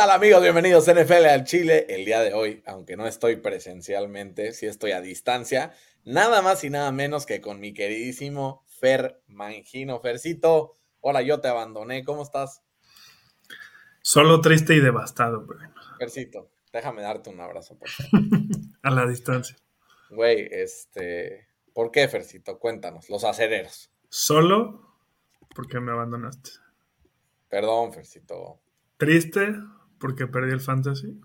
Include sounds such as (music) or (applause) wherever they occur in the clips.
¿Qué tal amigos? Bienvenidos a NFL al Chile. El día de hoy, aunque no estoy presencialmente, sí estoy a distancia, nada más y nada menos que con mi queridísimo Fer Mangino. Fercito, hola, yo te abandoné, ¿cómo estás? Solo triste y devastado, güey. Fercito, déjame darte un abrazo, por favor. (laughs) a la distancia. Güey, este, ¿por qué, Fercito? Cuéntanos, los acereros. Solo porque me abandonaste. Perdón, Fercito. Triste porque perdí el fantasy.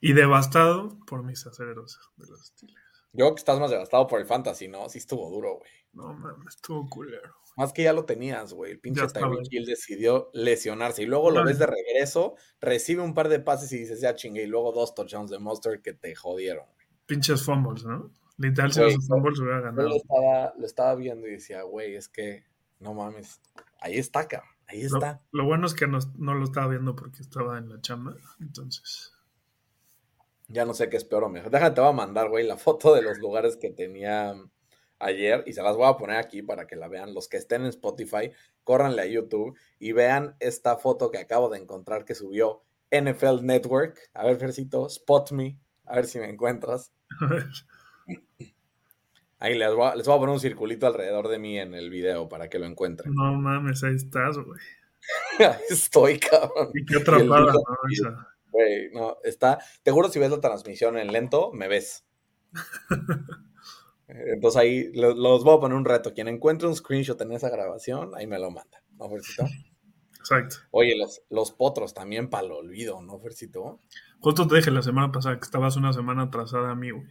Y devastado por mis acereros de los Steelers. Yo creo que estás más devastado por el fantasy, ¿no? Sí estuvo duro, güey. No, mames, estuvo culero. Más que ya lo tenías, güey. El pinche Tyreek Hill decidió lesionarse. Y luego lo ves de regreso, recibe un par de pases y dices, ya chingue. Y luego dos touchdowns de Monster que te jodieron, güey. Pinches fumbles, ¿no? Literal, si los fumbles hubiera ganado. Yo lo estaba, lo estaba viendo y decía, güey, es que no mames. Ahí está, cabrón. Ahí está. Lo, bueno es que no, lo estaba viendo porque estaba en la chamba, entonces. Ya no sé qué es peor o mejor. Déjate, te voy a mandar, güey, la foto de los lugares que tenía ayer y se las voy a poner aquí para que la vean. Los que estén en Spotify, córranle a YouTube y vean esta foto que acabo de encontrar que subió NFL Network. A ver, Fercito, spot me, a ver si me encuentras. A (laughs) ver. Ahí les voy, a, les voy, a, poner un circulito alrededor de mí en el video para que lo encuentren. No mames, ahí estás, güey. (laughs) ahí estoy, cabrón. Y qué atrapada, ¿no? Güey, no, está. Te juro, si ves la transmisión en lento, me ves. (laughs) Entonces ahí los, voy a poner un reto. Quien encuentre un screenshot en esa grabación, ahí me lo manda, ¿no, Fercito? Exacto. Oye, los, los potros también para el olvido, ¿no, Fercito? Justo te dije la semana pasada que estabas una semana atrasada a mí, güey.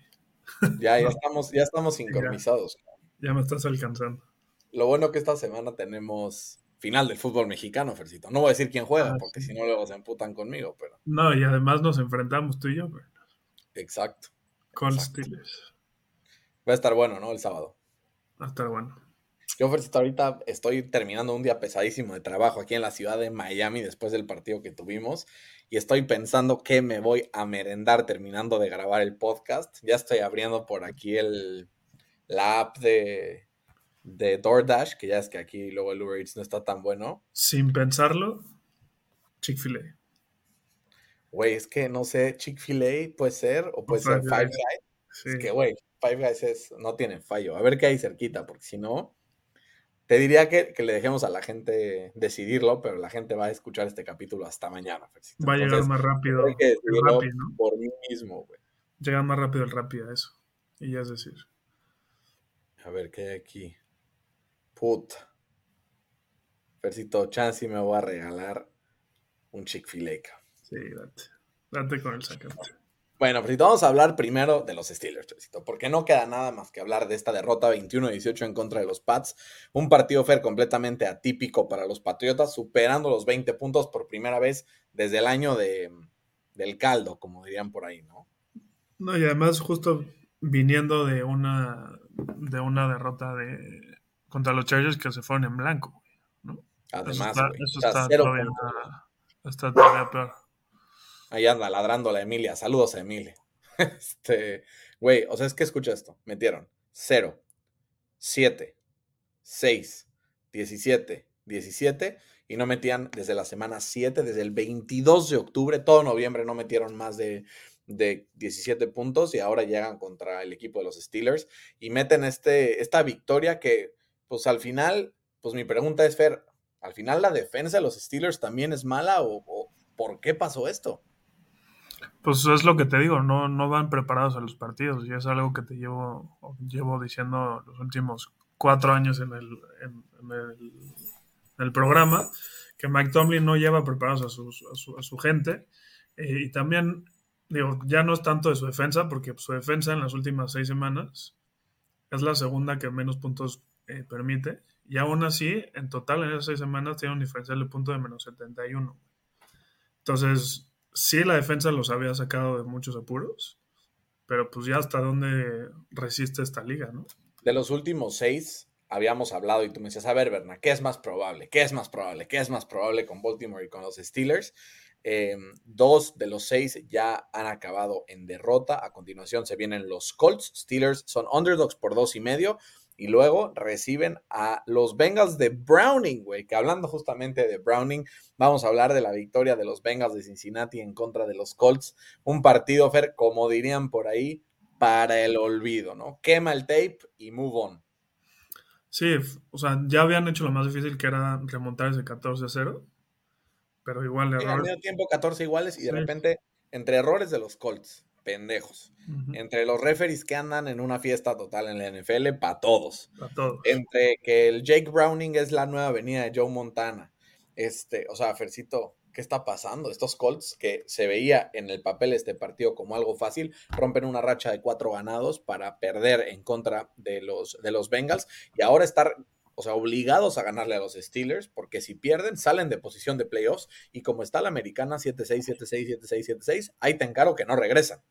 Ya, ya estamos, ya estamos sincronizados. Ya, me estás alcanzando. Lo bueno que esta semana tenemos final del fútbol mexicano, Fercito. No voy a decir quién juega, ah, porque si no luego se emputan conmigo, pero. No, y además nos enfrentamos tú y yo, güey. Exacto. Con Steelers. Va a estar bueno, ¿no? El sábado. Va a estar bueno. Yo, Fercito, ahorita estoy terminando un día pesadísimo de trabajo aquí en la ciudad de Miami después del partido que tuvimos y estoy pensando que me voy a merendar terminando de grabar el podcast. Ya estoy abriendo por aquí el, la app de, de DoorDash, que ya es que aquí luego el Uber Eats no está tan bueno. Sin pensarlo, Chick-fil-A. Güey, es que no sé, Chick-fil-A puede ser o puede ser Five Guys. Es que, güey, Five Guys es, no tiene fallo. A ver qué hay cerquita, porque si no, te diría que, le dejemos a la gente decidirlo, pero la gente va a escuchar este capítulo hasta mañana. Va a llegar más rápido. Hay que decidirlo por mí mismo, güey. Llega más rápido el rápido, eso. Y ya es decir. A ver, ¿qué hay aquí? Puta. Fercito, chance me voy a regalar un Chick-fil-A. Sí, date. Date con el sacate. Bueno, pues vamos a hablar primero de los Steelers, porque no queda nada más que hablar de esta derrota 21-18 en contra de los Pats. Un partido fair completamente atípico para los Patriotas, superando los 20 puntos por primera vez desde el año de, del caldo, como dirían por ahí, ¿no? No, y además justo viniendo de una, de una derrota de, contra los Chargers que se fueron en blanco, ¿no? Además, eso está, todavía, está todavía peor. Ahí anda ladrando la Emilia. Saludos a Emilia. (laughs) Este, güey, o sea, es que escucha esto. Metieron 0, 7, 6, 17, 17 y no metían desde la semana 7, desde el 22 de octubre, todo noviembre no metieron más de, de 17 puntos y ahora llegan contra el equipo de los Steelers y meten este, esta victoria que, pues al final, pues mi pregunta es, Fer, ¿al final la defensa de los Steelers también es mala o, o por qué pasó esto? Pues es lo que te digo, no, no van preparados a los partidos y es algo que te llevo, llevo diciendo los últimos cuatro años en el, en, el, programa, que Mike Tomlin no lleva preparados a su, a su, gente eh, y también, digo, ya no es tanto de su defensa, porque su defensa en las últimas seis semanas es la segunda que menos puntos eh, permite y aún así, en total en esas seis semanas tiene un diferencial de punto de menos 71. Entonces, sí la defensa los había sacado de muchos apuros, pero pues ya hasta dónde resiste esta liga, ¿no? De los últimos seis habíamos hablado y tú me decías, a ver, Berna, ¿qué es más probable? ¿Qué es más probable? ¿Qué es más probable con Baltimore y con los Steelers? Em, dos de los seis ya han acabado en derrota. A continuación se vienen los Colts. Steelers son underdogs por dos y medio. Y luego reciben a los Bengals de Browning, güey. Que hablando justamente de Browning, vamos a hablar de la victoria de los Bengals de Cincinnati en contra de los Colts. Un partido, Fer, como dirían por ahí, para el olvido, ¿no? Quema el tape y move on. Sí, o sea, ya habían hecho lo más difícil que era remontar ese 14 a 0. Pero igual errores. Al medio tiempo 14 iguales y de repente, entre errores de los Colts, pendejos. Entre los referees que andan en una fiesta total en la NFL, para todos. Entre que el Jake Browning es la nueva avenida de Joe Montana. Este, o sea, Fercito, ¿qué está pasando? Estos Colts que se veía en el papel este partido como algo fácil, rompen una racha de cuatro ganados para perder en contra de los, de los Bengals y ahora estar o sea, obligados a ganarle a los Steelers, porque si pierden, salen de posición de playoffs, y como está la americana 7-6, 7-6, 7-6, 7-6, ahí te encargo que no regresan.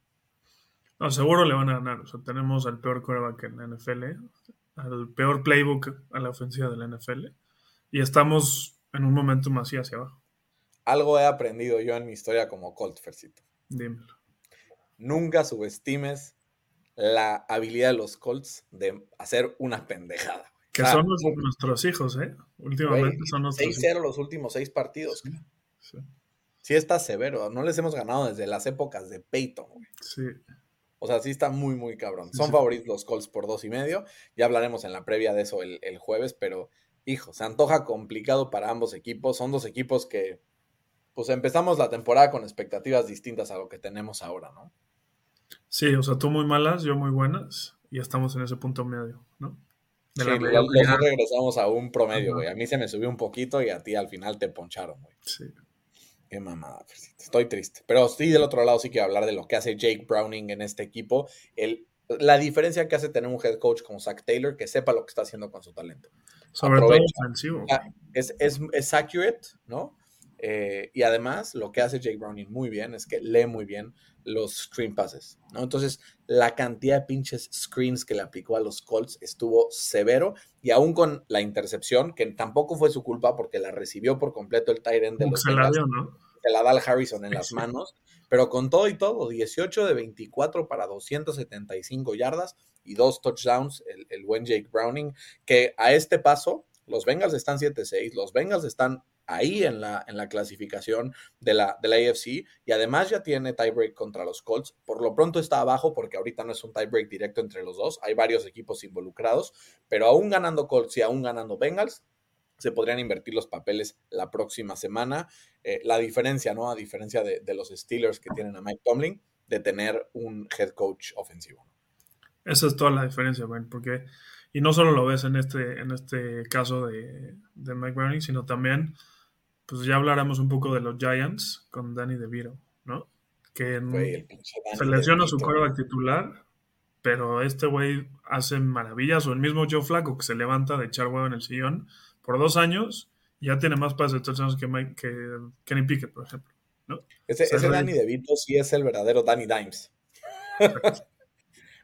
No, seguro le van a ganar. O sea, tenemos al peor quarterback en la NFL, al peor playbook a la ofensiva de la NFL, y estamos en un momento más hacia abajo. Algo he aprendido yo en mi historia como Colt, Fercito. Dímelo. Nunca subestimes la habilidad de los Colts de hacer una pendejada. Que son nuestros hijos, ¿eh? Últimamente son nuestros 6-0 los últimos seis partidos. Sí, sí. está severo. No les hemos ganado desde las épocas de Peyton, güey. Sí. O sea, sí está muy, muy cabrón. Son favoritos los Colts por dos y medio. Ya hablaremos en la previa de eso el, jueves, pero, hijo, se antoja complicado para ambos equipos. Son dos equipos que, pues empezamos la temporada con expectativas distintas a lo que tenemos ahora, ¿no? Sí, o sea, tú muy malas, yo muy buenas, y estamos en ese punto medio, ¿no? sí, los, dos regresamos a un promedio, güey. A mí se me subió un poquito y a ti al final te poncharon, güey. Sí. Qué mamada, estoy triste. Pero sí, del otro lado sí quiero hablar de lo que hace Jake Browning en este equipo. El, la diferencia que hace tener un head coach como Zach Taylor que sepa lo que está haciendo con su talento. Sobre todo ofensivo. Es, es, es accurate, ¿no? Eh, y además, lo que hace Jake Browning muy bien es que lee muy bien los screen passes, ¿no? Entonces, la cantidad de pinches screens que le aplicó a los Colts estuvo severo y aún con la intercepción, que tampoco fue su culpa porque la recibió por completo el tight end de los ¿no? Se la da al Harrison en las (laughs) manos, pero con todo y todo, 18 de 24 para 275 yardas y dos touchdowns, el, el buen Jake Browning, que a este paso, los Bengals están 7-6, los Bengals están ahí en la, en la clasificación de la, de la AFC y además ya tiene tiebreak contra los Colts. Por lo pronto está abajo porque ahorita no es un tiebreak directo entre los dos, hay varios equipos involucrados, pero aún ganando Colts y aún ganando Bengals, se podrían invertir los papeles la próxima semana. Eh, la diferencia, ¿no? A diferencia de, de, los Steelers que tienen a Mike Tomlin, de tener un head coach ofensivo. Esa es toda la diferencia, Ben, porque, y no solo lo ves en este, en este caso de, de Mike Browning, sino también pues ya hablaremos un poco de los Giants con Danny DeVito, ¿no? Que se lesiona su quarterback titular, pero este güey hace maravillas, o el mismo Joe Flaco que se levanta de echar huevo en el sillón por dos años y ya tiene más pases de touchdowns que, que Kenny Pickett, por ejemplo. ¿no? Ese, ese Danny DeVito sí es el verdadero Danny Dimes.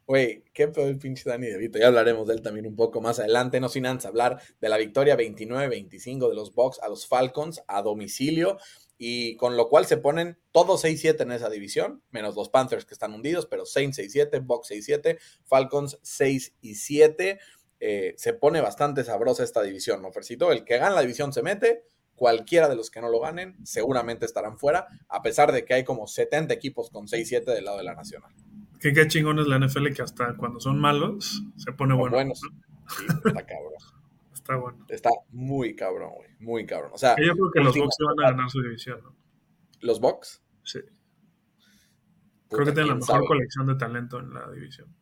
Güey, qué peor el pinche Danny DeVito. Ya hablaremos de él también un poco más adelante, no sin antes hablar de la victoria 29-25 de los Bucks a los Falcons a domicilio y con lo cual se ponen todos 6-7 en esa división, menos los Panthers que están hundidos, pero Saints 6-7, Bucks 6-7, Falcons 6 7. Eh, se pone bastante sabrosa esta división, ¿no, Fercito? El que gana la división se mete, cualquiera de los que no lo ganen seguramente estarán fuera, a pesar de que hay como 70 equipos con 6-7 del lado de la Nacional. Que qué chingón es la NFL que hasta cuando son malos se pone bueno. Buenos. Sí, está cabrón. (laughs) está bueno. Está muy cabrón, güey. Muy cabrón. O sea, yo creo que los Bucks van a ganar su división, ¿no? ¿Los Bucks? Sí. creo que tienen la mejor colección de talento en la división.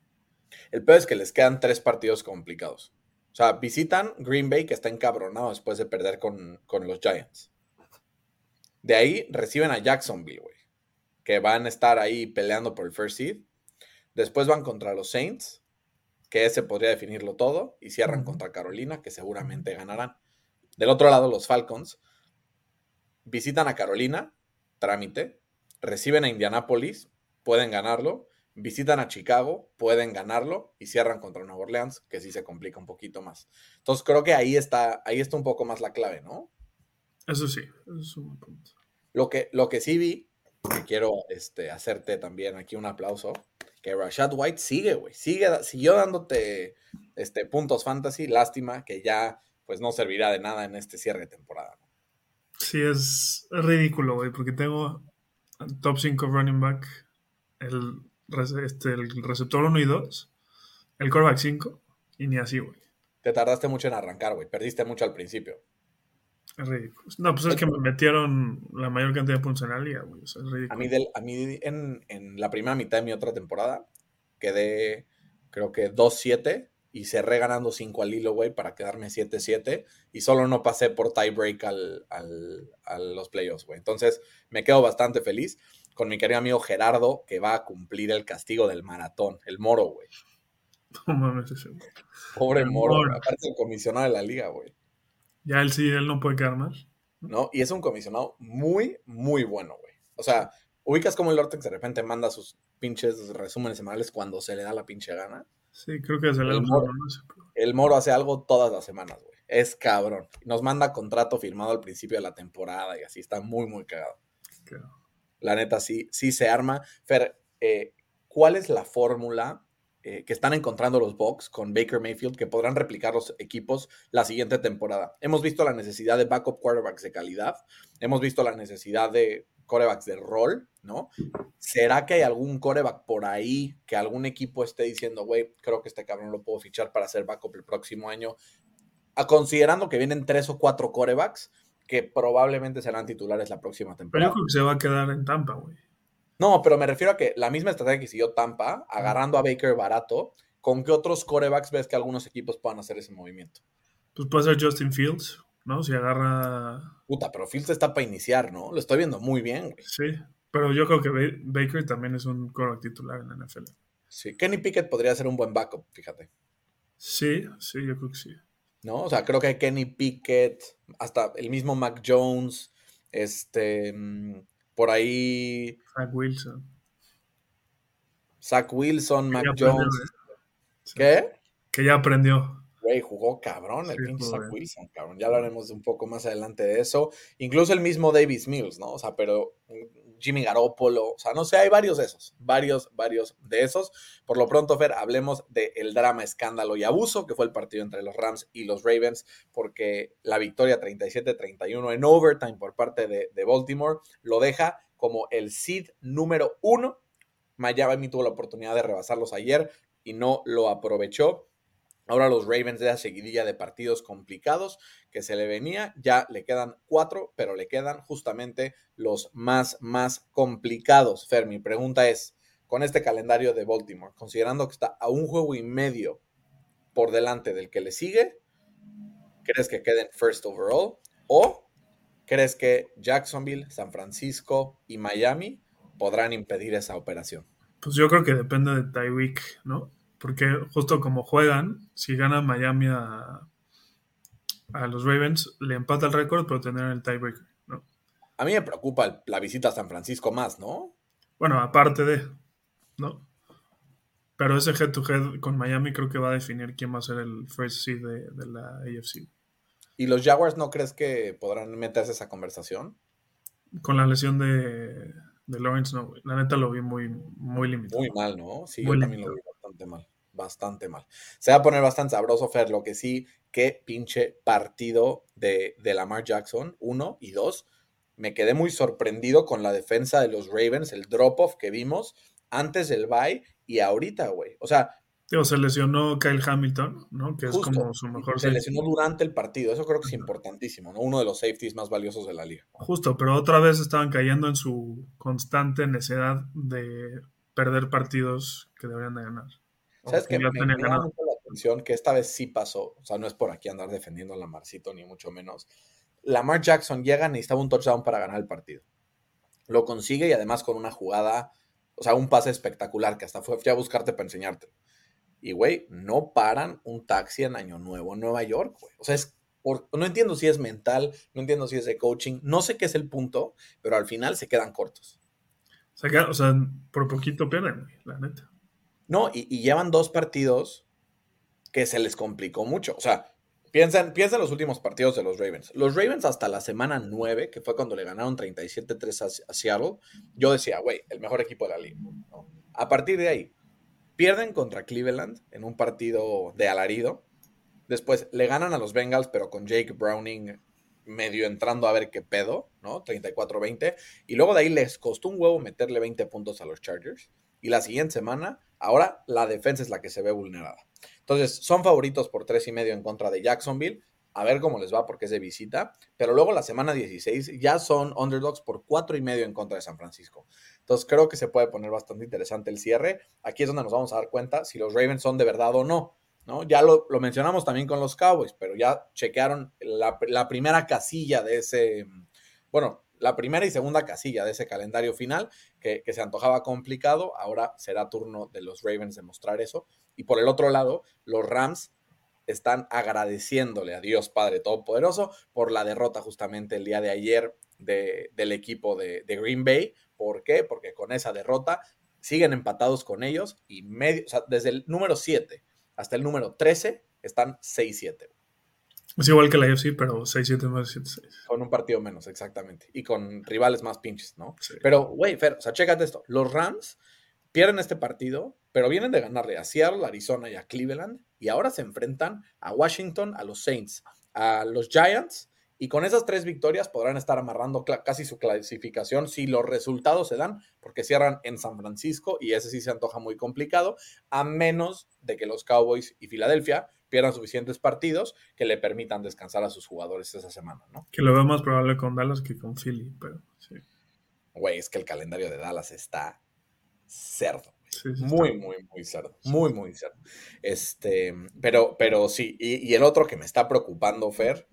El peor es que les quedan tres partidos complicados. O sea, visitan Green Bay, que está encabronado después de perder con, con los Giants. De ahí reciben a Jacksonville, güey. Que van a estar ahí peleando por el first seed. Después van contra los Saints, que ese podría definirlo todo, y cierran contra Carolina, que seguramente ganarán. Del otro lado, los Falcons visitan a Carolina, trámite, reciben a Indianapolis, pueden ganarlo, visitan a Chicago, pueden ganarlo y cierran contra Nueva Orleans, que sí se complica un poquito más. Entonces creo que ahí está, ahí está un poco más la clave, ¿no? Eso sí, eso es un punto. Lo que, lo que sí vi, que quiero este, hacerte también aquí un aplauso, que Rashad White sigue, güey. Sigue, siguió dándote este, puntos fantasy, lástima que ya pues no servirá de nada en este cierre de temporada. Sí, es ridículo, güey, porque tengo top 5 running back, el, este, el receptor 1 y 2, el quarterback 5, y ni así, güey. Te tardaste mucho en arrancar, güey. Perdiste mucho al principio. Es ridículo. No, pues es que me metieron la mayor cantidad de puntos en la liga, güey. O sea, es ridículo. A mí, del, a mí en, en, la primera mitad de mi otra temporada quedé, creo que 2-7 y cerré ganando 5 al hilo, güey, para quedarme 7-7 y solo no pasé por tiebreak al, al, a los playoffs, güey. Entonces me quedo bastante feliz con mi querido amigo Gerardo, que va a cumplir el castigo del maratón, el moro, güey. No mames, ese. Pobre moro, moro. aparte el comisionado de la liga, güey. Ya él sí, él no puede quedar más. No, y es un comisionado muy, muy bueno, güey. O sea, ubicas como el Ortex de repente manda sus pinches resúmenes semanales cuando se le da la pinche gana. Sí, creo que se le da el moro, el moro hace algo todas las semanas, güey. Es cabrón. Nos manda contrato firmado al principio de la temporada y así está muy, muy cagado. Claro. La neta, sí, sí se arma. Fer, eh, ¿cuál es la fórmula eh, que están encontrando los Bucks con Baker Mayfield que podrán replicar los equipos la siguiente temporada. Hemos visto la necesidad de backup quarterbacks de calidad, hemos visto la necesidad de quarterbacks de rol, ¿no? ¿Será que hay algún quarterback por ahí que algún equipo esté diciendo, güey, creo que este cabrón lo puedo fichar para hacer backup el próximo año? A, considerando que vienen tres o cuatro quarterbacks que probablemente serán titulares la próxima temporada. Pero yo creo que se va a quedar en Tampa, güey. No, pero me refiero a que la misma estrategia que siguió Tampa, agarrando a Baker barato, ¿con qué otros corebacks ves que algunos equipos puedan hacer ese movimiento? Pues puede ser Justin Fields, ¿no? Si agarra. Puta, pero Fields está para iniciar, ¿no? Lo estoy viendo muy bien, güey. Sí, pero yo creo que Baker también es un coreback titular en la NFL. Sí, Kenny Pickett podría ser un buen backup, fíjate. Sí, sí, yo creo que sí. ¿No? O sea, creo que Kenny Pickett, hasta el mismo Mac Jones, este. Mm, por ahí. Zach Wilson. Zach Wilson, Mac Jones. ¿eh? ¿Qué? Que ya aprendió. Güey, jugó cabrón el pinche Zach Wilson, cabrón. Ya hablaremos un poco más adelante de eso. Incluso el mismo Davis Mills, ¿no? O sea, pero Jimmy Garoppolo, o sea, no sé, hay varios de esos, varios, varios de esos. Por lo pronto, Fer, hablemos del drama, escándalo y abuso que fue el partido entre los Rams y los Ravens, porque la victoria 37-31 en overtime por parte de, Baltimore lo deja como el seed número uno. Miami tuvo la oportunidad de rebasarlos ayer y no lo aprovechó. Ahora los Ravens de la seguidilla de partidos complicados que se le venía, ya le quedan cuatro, pero le quedan justamente los más, más complicados. Fer, mi pregunta es, con este calendario de Baltimore, considerando que está a un juego y medio por delante del que le sigue, ¿crees que queden first overall? ¿O crees que Jacksonville, San Francisco y Miami podrán impedir esa operación? Pues yo creo que depende de Tyweek, ¿no? Porque justo como juegan, si gana Miami a, a los Ravens, le empata el récord, pero tendrán el tiebreaker, ¿no? A mí me preocupa la visita a San Francisco más, ¿no? Bueno, aparte de, ¿no? Pero ese head to head con Miami creo que va a definir quién va a ser el first seed de, de la AFC. ¿Y los Jaguars no crees que podrán meterse esa conversación? Con la lesión de, de Lawrence, no, La neta lo vi muy, muy limitado. Muy mal, ¿no? Sí, yo también lo vi bastante mal. Bastante mal. Se va a poner bastante sabroso, Fer. Lo que sí, qué pinche partido de, de Lamar Jackson, uno y dos. Me quedé muy sorprendido con la defensa de los Ravens, el drop-off que vimos antes del bye y ahorita, güey. O sea, se lesionó Kyle Hamilton, ¿no? Que es como su mejor Se lesionó durante el partido, eso creo que es importantísimo, ¿no? Uno de los safeties más valiosos de la liga. Justo, pero otra vez estaban cayendo en su constante necesidad de perder partidos que deberían de ganar. ¿Sabes qué? Me, me mucho la atención que esta vez sí pasó, o sea, no es por aquí andar defendiendo a Lamarcito, ni mucho menos. Lamar Jackson llega, necesitaba un touchdown para ganar el partido. Lo consigue y además con una jugada, o sea, un pase espectacular que hasta fue, fui a buscarte para enseñarte y, güey, no paran un taxi en Año Nuevo en Nueva York, güey. O sea, es no entiendo si es mental, no entiendo si es de coaching, no sé qué es el punto, pero al final se quedan cortos. O sea, por poquito pierden, güey, la neta. No, y, llevan dos partidos que se les complicó mucho. O sea, piensen, piensen los últimos partidos de los Ravens. Los Ravens hasta la semana 9, que fue cuando le ganaron 37-3 a, Seattle, yo decía, güey, el mejor equipo de la liga. A partir de ahí, pierden contra Cleveland en un partido de alarido. Después le ganan a los Bengals, pero con Jake Browning medio entrando a ver qué pedo, ¿no? 34-20. Y luego de ahí les costó un huevo meterle 20 puntos a los Chargers. Y la siguiente semana, ahora la defensa es la que se ve vulnerada. Entonces, son favoritos por tres y medio en contra de Jacksonville. A ver cómo les va porque es de visita. Pero luego la semana 16 ya son underdogs por cuatro y medio en contra de San Francisco. Entonces creo que se puede poner bastante interesante el cierre. Aquí es donde nos vamos a dar cuenta si los Ravens son de verdad o no. ¿no? Ya lo, mencionamos también con los Cowboys, pero ya chequearon la, la primera casilla de ese, bueno, la primera y segunda casilla de ese calendario final, que, se antojaba complicado. Ahora será turno de los Ravens de mostrar eso. Y por el otro lado, los Rams están agradeciéndole a Dios Padre Todopoderoso por la derrota justamente el día de ayer del equipo de, Green Bay. ¿Por qué? Porque con esa derrota siguen empatados con ellos y medio, desde el número 7 hasta el número 13 están 6-7. Es igual que la UFC, pero 6-7 más 7-6. Con un partido menos, exactamente. Y con rivales más pinches, ¿no? Pero, güey, Fer, o sea, chécate esto. Los Rams pierden este partido, pero vienen de ganarle a Seattle, Arizona y a Cleveland. Y ahora se enfrentan a Washington, a los Saints, a los Giants. Y con esas tres victorias podrán estar amarrando casi su clasificación si los resultados se dan, porque cierran en San Francisco y ese sí se antoja muy complicado, a menos de que los Cowboys y Filadelfia pierdan suficientes partidos que le permitan descansar a sus jugadores esa semana, ¿no? Que lo veo más probable con Dallas que con Philly, pero sí. Güey, es que el calendario de Dallas está cerdo. muy, muy, muy cerdo. Muy, muy cerdo. Este, pero, pero sí, y, el otro que me está preocupando, Fer,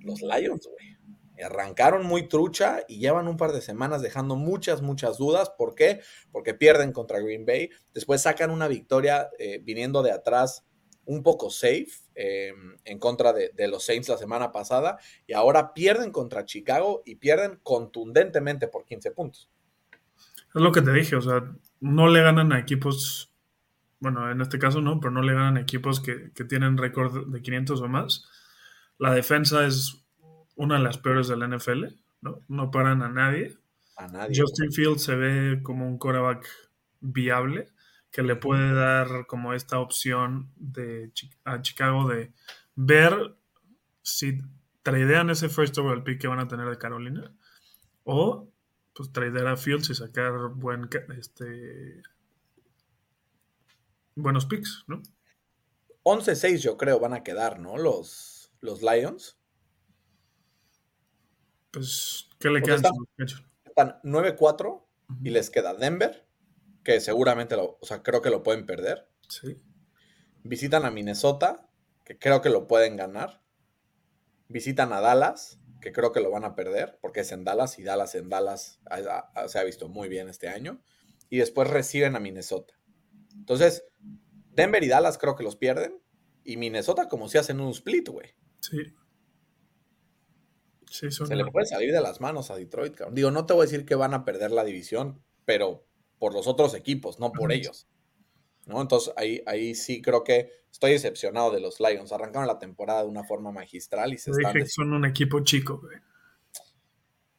los Lions, güey. Arrancaron muy trucha y llevan un par de semanas dejando muchas, muchas dudas. ¿Por qué? Porque pierden contra Green Bay. Después sacan una victoria eh, viniendo de atrás un poco safe em, en contra de, los Saints la semana pasada y ahora pierden contra Chicago y pierden contundentemente por 15 puntos. Es lo que te dije, o sea, no le ganan a equipos, bueno, en este caso no, pero no le ganan a equipos que, tienen récord de 500 o más. La defensa es una de las peores del NFL, ¿no? No paran a nadie. A nadie. Justin Fields se ve como un quarterback viable que le puede dar como esta opción de, a Chicago de ver si tradean ese first overall pick que van a tener de Carolina o pues tradear a Fields y sacar buen este buenos picks, ¿no? 11-6 yo creo van a quedar, ¿no? Los, los Lions. Pues, ¿qué le quedan? Están, 9-4 y les queda Denver, que seguramente, lo, o sea, creo que lo pueden perder. Sí. Visitan a Minnesota, que creo que lo pueden ganar. Visitan a Dallas, que creo que lo van a perder, porque es en Dallas y Dallas en Dallas se ha visto muy bien este año. Y después reciben a Minnesota. Entonces, Denver y Dallas creo que los pierden. Y Minnesota como si hacen un split, güey. Sí. sí Se le puede salir de las manos a Detroit, cabrón. Digo, no te voy a decir que van a perder la división, pero por los otros equipos, no por ellos. ¿no? Entonces ahí, ahí sí creo que estoy decepcionado de los Lions. Arrancaron la temporada de una forma magistral y se están. Dije son un equipo chico, güey.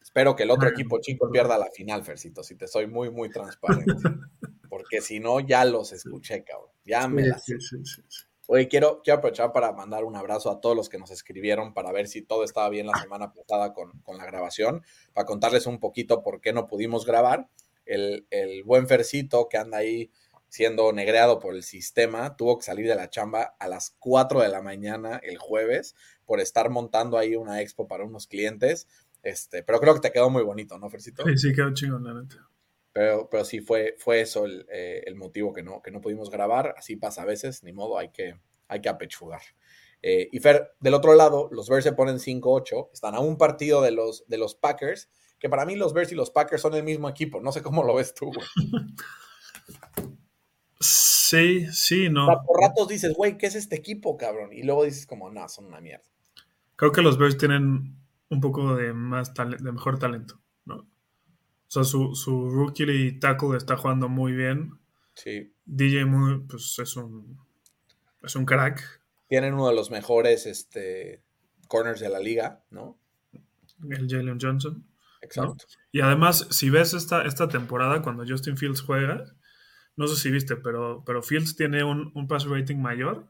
Espero que el otro equipo chico pierda la final, Fercito, si te soy muy, muy transparente. (laughs) Porque si no, ya los escuché, cabrón. Ya me las. Oye, quiero, quiero aprovechar para mandar un abrazo a todos los que nos escribieron para ver si todo estaba bien la semana pasada con, con la grabación, para contarles un poquito por qué no pudimos grabar el, buen Fercito que anda ahí siendo negreado por el sistema, tuvo que salir de la chamba a las 4 de la mañana el jueves por estar montando ahí una expo para unos clientes. Este, pero creo que te quedó muy bonito, ¿no, Fercito? Sí, sí, quedó chingón, la neta. Pero, pero sí, fue, fue eso el, eh, motivo que no, que no pudimos grabar. Así pasa a veces, ni modo, hay que, hay que apechugar. Eh, y Fer, del otro lado, los Bears se ponen 5-8, están a un partido de los, de los Packers que para mí los Bears y los Packers son el mismo equipo. No sé cómo lo ves tú, güey. Sí, sí, no. por ratos dices, güey, ¿qué es este equipo, cabrón? Y luego dices como, no, son una mierda. Creo que los Bears tienen un poco de más de mejor talento, ¿no? O sea, su, su rookie y tackle está jugando muy bien. Sí. DJ Moore, pues es un es un crack. Tienen uno de los mejores este, corners de la liga, ¿no? El Jalen Johnson. Exacto. Y además, si ves esta, esta temporada, cuando Justin Fields juega, no sé si viste, pero, pero Fields tiene un, un pass rating mayor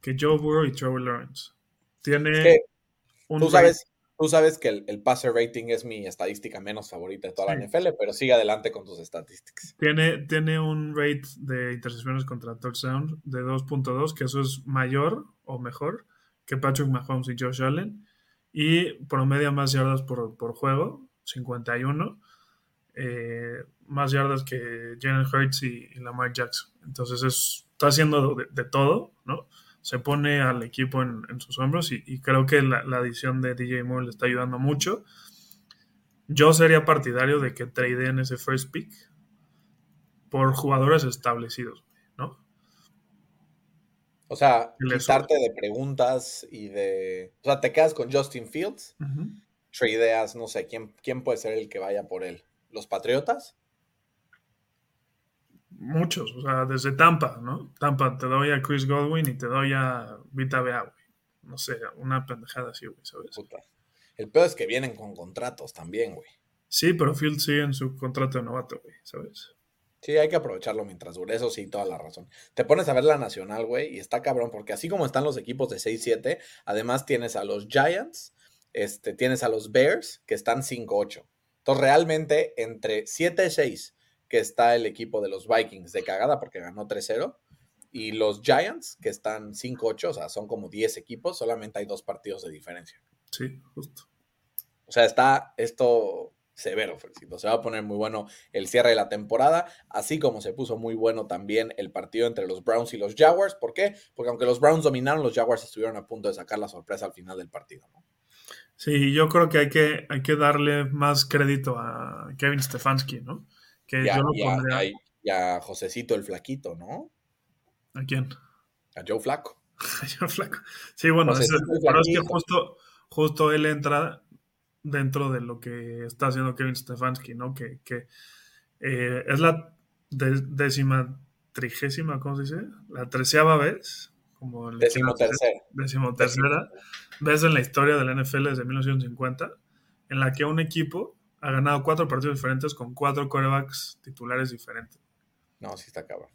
que Joe Burrow y Trevor Lawrence. Tiene un tú sabes, tú sabes que el, el, passer rating es mi estadística menos favorita de toda la NFL, pero sigue adelante con tus estadísticas. Tiene, tiene un rate de intercepciones contra touchdown de 2.2, que eso es mayor o mejor que Patrick Mahomes y Josh Allen. Y promedia más yardas por, por juego, 51. Eh, más yardas que Jalen Hurts y, Lamar Jackson. Entonces es, está haciendo de, de todo, ¿no? se pone al equipo en, sus hombros y, creo que la, adición de DJ Moore le está ayudando mucho. Yo sería partidario de que tradeen ese first pick por jugadores establecidos, ¿no? O sea, quitarte de preguntas y de... O sea, te quedas con Justin Fields, tradeas, no sé, ¿quién, ¿quién puede ser el que vaya por él? ¿Los Patriotas? muchos, o sea, desde Tampa, ¿no? Tampa, te doy a Chris Godwin y te doy a Vita Bea, güey. No sé, una pendejada así, güey, ¿sabes? El peor es que vienen con contratos también, güey. Sí, pero Field sigue en su contrato de novato, güey, ¿sabes? Sí, hay que aprovecharlo mientras dure. Eso sí, toda la razón. Te pones a ver la nacional, güey, y está cabrón, porque así como están los equipos de 6-7, además tienes a los Giants, este, tienes a los Bears, que están 5-8. Entonces, realmente, entre 7-6 que está el equipo de los Vikings de cagada porque ganó 3-0. Y los Giants, que están 5-8, o sea, son como 10 equipos, solamente hay dos partidos de diferencia. Sí, justo. O sea, está esto severo, Felicito. Se va a poner muy bueno el cierre de la temporada, así como se puso muy bueno también el partido entre los Browns y los Jaguars. ¿Por qué? Porque aunque los Browns dominaron, los Jaguars estuvieron a punto de sacar la sorpresa al final del partido. ¿no? Sí, yo creo que hay, que hay que darle más crédito a Kevin Stefanski, ¿no? ya, ya, Josecito el Flaquito, ¿no? ¿A quién? A Joe Flaco. (laughs) a Joe Flaco. Sí, bueno, es, pero es que justo, justo él entra dentro de lo que está haciendo Kevin Stefanski, ¿no? Que, que eh, es la décima, trigésima, ¿cómo se dice? La treceava vez. Como el Décimo tercera. Décimo tercera. Vez en la historia del NFL desde 1950, en la que un equipo ha ganado cuatro partidos diferentes con cuatro corebacks titulares diferentes. No, sí está cabrón.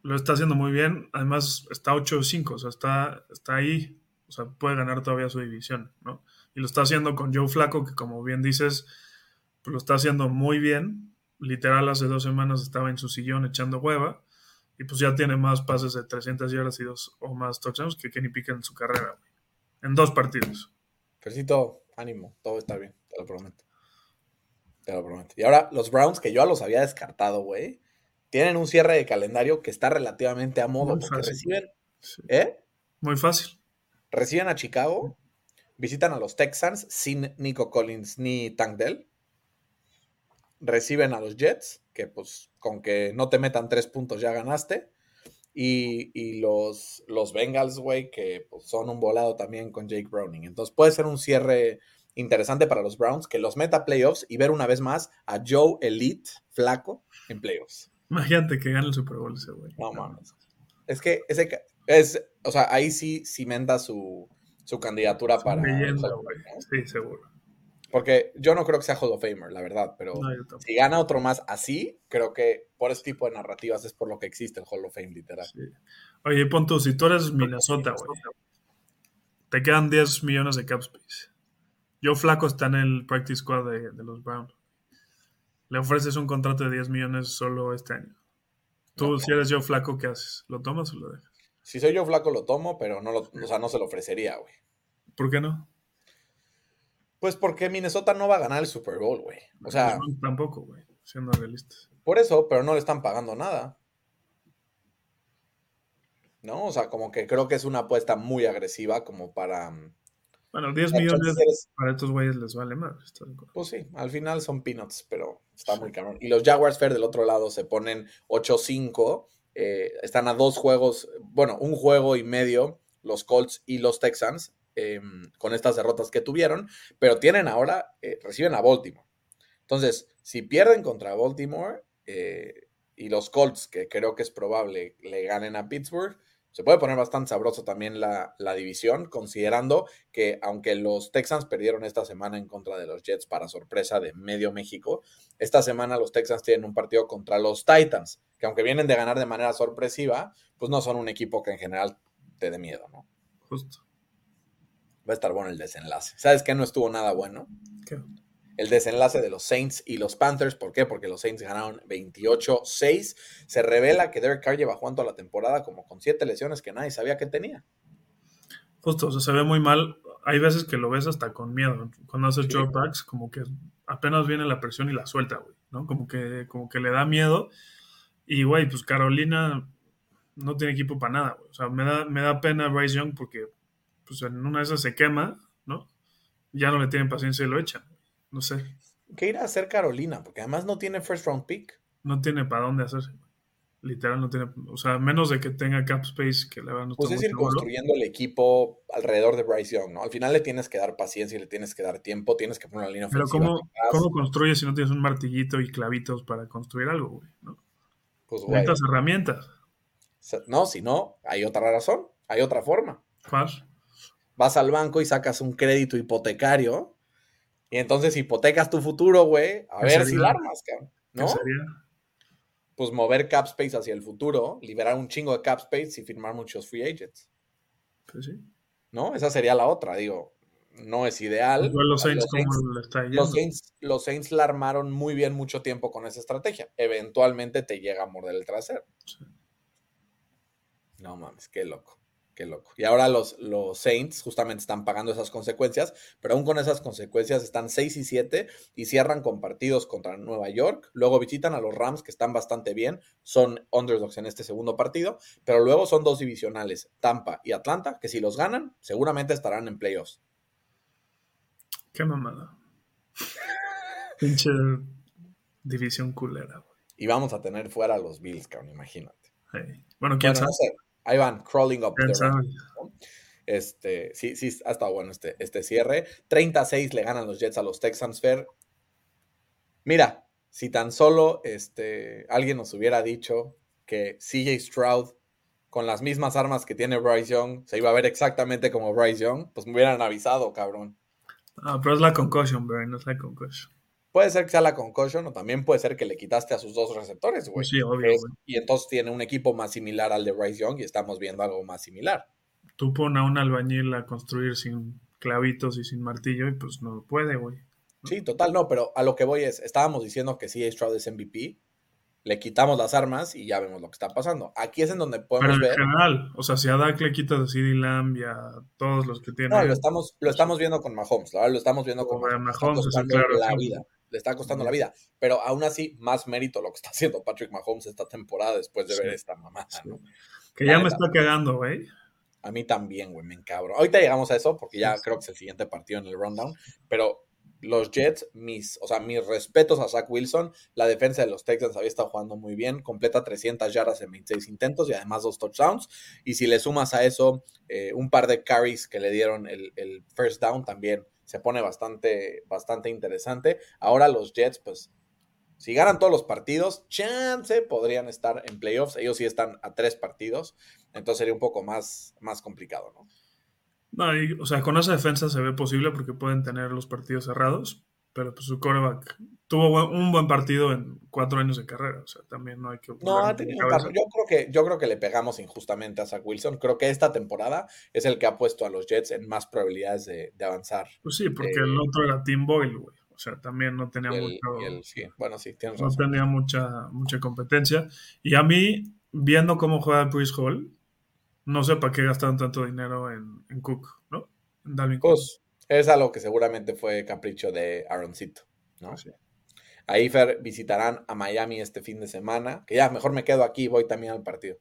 Lo está haciendo muy bien. Además, está 8-5, o sea, está, está ahí. O sea, puede ganar todavía su división, ¿no? Y lo está haciendo con Joe Flaco, que como bien dices, pues lo está haciendo muy bien. Literal, hace dos semanas estaba en su sillón echando hueva. Y pues ya tiene más pases de 300 yardas y dos o más touchdowns que Kenny Pickett en su carrera, En dos partidos. Fercito, ánimo, todo está bien, te lo prometo. Te lo prometo. Y ahora los Browns, que yo ya los había descartado, güey, tienen un cierre de calendario que está relativamente a modo porque reciben. ¿Eh? Muy fácil. Reciben a Chicago, visitan a los Texans sin Nico Collins ni Tank Dell. Reciben a los Jets, que pues con que no te metan tres puntos ya ganaste. Y, los, los Bengals, güey, que pues, son un volado también con Jake Browning. Entonces puede ser un cierre interesante para los Browns que los meta playoffs y ver una vez más a Joe Elite flaco en playoffs. Imagínate que gane el Super Bowl ese güey. No mames. Es que ese es, o sea, ahí sí cimenta su, su candidatura para. Sí, seguro. Porque yo no creo que sea Hall of Famer, la verdad, pero si gana otro más así, creo que por ese tipo de narrativas es por lo que existe el Hall of Fame, literal. Oye, punto, si tú eres Minnesota, güey, te quedan 10 millones de cap space. Yo Flaco está en el practice squad de, los Browns. Le ofreces un contrato de 10 millones solo este año. Tú, si eres yo Flaco, ¿qué haces? ¿Lo tomas o lo dejas? Si soy yo Flaco, lo tomo, pero no, lo, o sea, no se lo ofrecería, güey. ¿Por qué no? Pues porque Minnesota no va a ganar el Super Bowl, güey. O sea. tampoco, güey, siendo realistas. Por eso, pero no le están pagando nada. ¿No? O sea, como que creo que es una apuesta muy agresiva como para mm, bueno, 10 millones para estos güeyes les vale más. Pues sí, al final son peanuts, pero está muy caro. Y los Jaguars Fair del otro lado se ponen 8-5. Eh, están a dos juegos, bueno, un juego y medio, los Colts y los Texans, em, con estas derrotas que tuvieron, pero tienen ahora, eh, reciben a Baltimore. Entonces, si pierden contra Baltimore eh, y los Colts, que creo que es probable, le ganen a Pittsburgh, Se puede poner bastante sabroso también la, la, división, considerando que aunque los Texans perdieron esta semana en contra de los Jets para sorpresa de medio México, esta semana los Texans tienen un partido contra los Titans, que aunque vienen de ganar de manera sorpresiva, pues no son un equipo que en general te dé miedo, ¿no? Justo. Va a estar bueno el desenlace. ¿Sabes qué no estuvo nada bueno? ¿Qué? el desenlace de los Saints y los Panthers. ¿Por qué? Porque los Saints ganaron 28-6. Se revela que Derek Carr lleva jugando la temporada como con siete lesiones que nadie sabía que tenía. Justo, o sea, se ve muy mal. Hay veces que lo ves hasta con miedo. Cuando hace sí. dropbacks, como que apenas viene la presión y la suelta, güey. ¿no? Como que, como que le da miedo. Y, güey, pues Carolina no tiene equipo para nada, güey. O sea, me da, me da pena Bryce Young porque pues en una de esas se quema, ¿no? Ya no le tienen paciencia y lo echan. No sé. ¿Qué irá a hacer Carolina? Porque además no tiene first round pick. No tiene para dónde hacerse. Literal, no tiene. O sea, menos de que tenga cap space que le van a Pues es ir construyendo el equipo alrededor de Bryce Young, ¿no? Al final le tienes que dar paciencia y le tienes que dar tiempo, tienes que poner una línea Pero ¿cómo, ¿cómo construyes si no tienes un martillito y clavitos para construir algo, güey? ¿no? Pues, güey. Herramientas. No, si no, hay otra razón, hay otra forma. ¿Cuál? Vas al banco y sacas un crédito hipotecario y entonces hipotecas tu futuro, güey, a ver sería? si la armas, cabrón. ¿No? Pues mover cap space hacia el futuro, liberar un chingo de cap space y firmar muchos free agents. Pues sí. ¿No? Esa sería la otra, digo. No es ideal. Igual los Saints, los, Saints, ¿cómo le está los, Saints, los Saints la armaron muy bien mucho tiempo con esa estrategia. Eventualmente te llega a morder el trasero. Sí. No mames, qué loco. Qué loco. Y ahora los, los Saints justamente están pagando esas consecuencias, pero aún con esas consecuencias están 6 y 7 y cierran con partidos contra Nueva York. Luego visitan a los Rams, que están bastante bien, son underdogs en este segundo partido, pero luego son dos divisionales, Tampa y Atlanta, que si los ganan, seguramente estarán en playoffs. Qué mamada. Pinche división culera, güey. Y vamos a tener fuera a los Bills, cabrón, imagínate. Hey. Bueno, quién Bueno, sabe. no sé, Ahí van, crawling up ¿Quién the. Este, sí, sí, ha estado bueno este, este cierre. 36 le ganan los Jets a los Texans Fair. Mira, si tan solo este, alguien nos hubiera dicho que CJ Stroud, con las mismas armas que tiene Bryce Young, se iba a ver exactamente como Bryce Young, pues me hubieran avisado, cabrón. Ah, pero es la concussion, bro, no es la concussion. Puede ser que sea la concussion o también puede ser que le quitaste a sus dos receptores, güey. Sí, obvio, Es- y entonces tiene un equipo más similar al de Bryce Young y estamos viendo algo más similar. Tú pon a un albañil a construir sin clavitos y sin martillo y pues no puede, güey. Sí, total, no, pero a lo que voy es, estábamos diciendo que sí, Stroud es MVP, le quitamos las armas y ya vemos lo que está pasando. Aquí es en donde Pero podemos en ver, general, o sea, si a Dak le quitas a CD Lamb y a todos los que tienen. no, lo estamos, lo estamos viendo con Mahomes, la verdad, lo estamos viendo con Mahomes, Mahomes, claro, la vida, le está costando la vida, pero aún así, más mérito lo que está haciendo Patrick Mahomes esta temporada después de Sí. ver esta mamada, Sí. ¿no? Que La ya me está cagando, güey. A mí también, güey, me encabro. Ahorita llegamos a eso porque ya Sí. creo que es el siguiente partido en el rundown, pero los Jets, mis, o sea, mis respetos a Zach Wilson, la defensa de los Texans había estado jugando muy bien, completa 300 yardas en 26 intentos y además dos touchdowns, y si le sumas a eso eh, un par de carries que le dieron el, el first down también se pone bastante, bastante interesante. Ahora los Jets, pues, si ganan todos los partidos, chance podrían estar en playoffs. Ellos sí están a tres partidos, entonces sería un poco más, más complicado, ¿no? No, y, o sea, con esa defensa se ve posible porque pueden tener los partidos cerrados, pero pues su coreback tuvo un buen partido en cuatro años de carrera, o sea, también no hay que... No, ha tenido un. Yo creo que, yo creo que le pegamos injustamente a Zach Wilson. Creo que esta temporada es el que ha puesto a los Jets en más probabilidades de, de avanzar. Pues sí, porque Eh, el otro era Tim Boyle, güey. O sea, también no tenía el- mucho... y el- sí, bueno, sí, tienes no tenía mucha, mucha competencia. Y a mí, viendo cómo juega Bruce Hall, no sé para qué gastaron tanto dinero en, en Cook, ¿no? En Dalvin Cook. Pues es algo que seguramente fue capricho de Aaroncito, ¿no? Pues sí. Ahí Fer visitarán a Miami este fin de semana, que ya mejor me quedo aquí y voy también al partido.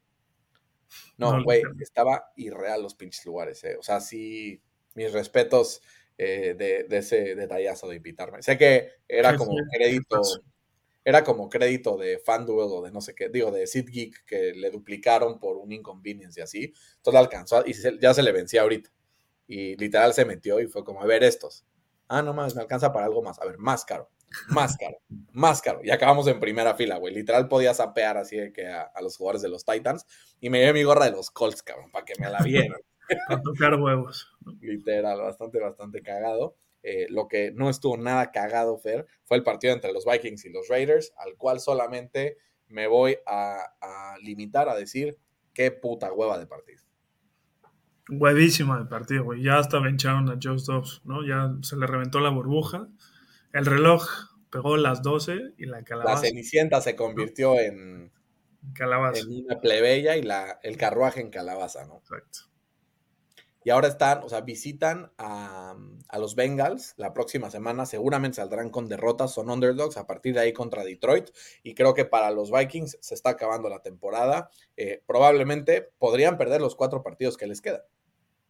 No, güey, estaba irreal los pinches lugares, eh. O sea, sí, mis respetos eh, de, de ese detallazo de invitarme. Sé que era ¿Qué como crédito, era como crédito de FanDuel o de no sé qué, digo, de SeatGeek que le duplicaron por un inconvenience y así. Entonces alcanzó y se- ya se le vencía ahorita. Y literal se metió y fue como, a ver estos. Ah, no más, me alcanza para algo más. A ver, más caro. Más caro, más caro. Y acabamos en primera fila, güey. Literal podía sapear así de que a, los jugadores de los Titans. Y me llevé mi gorra de los Colts, cabrón, para que me la vieran. (laughs) Para tocar huevos. Literal, bastante, bastante cagado. Eh, lo que no estuvo nada cagado, Fer, fue el partido entre los Vikings y los Raiders, al cual solamente me voy a, a limitar a decir qué puta hueva de partido. Huevísima de partido, güey. Ya hasta vencharon a Joe Dobbs, ¿no? Ya se le reventó la burbuja. El reloj pegó las 12 y la calabaza. La cenicienta se convirtió en, calabaza. en una plebeya y la, el carruaje en calabaza, ¿no? Exacto. Y ahora están, o sea, visitan a, a, los Bengals la próxima semana. Seguramente saldrán con derrotas, son underdogs a partir de ahí contra Detroit. Y creo que para los Vikings se está acabando la temporada. Eh, probablemente podrían perder los cuatro partidos que les quedan.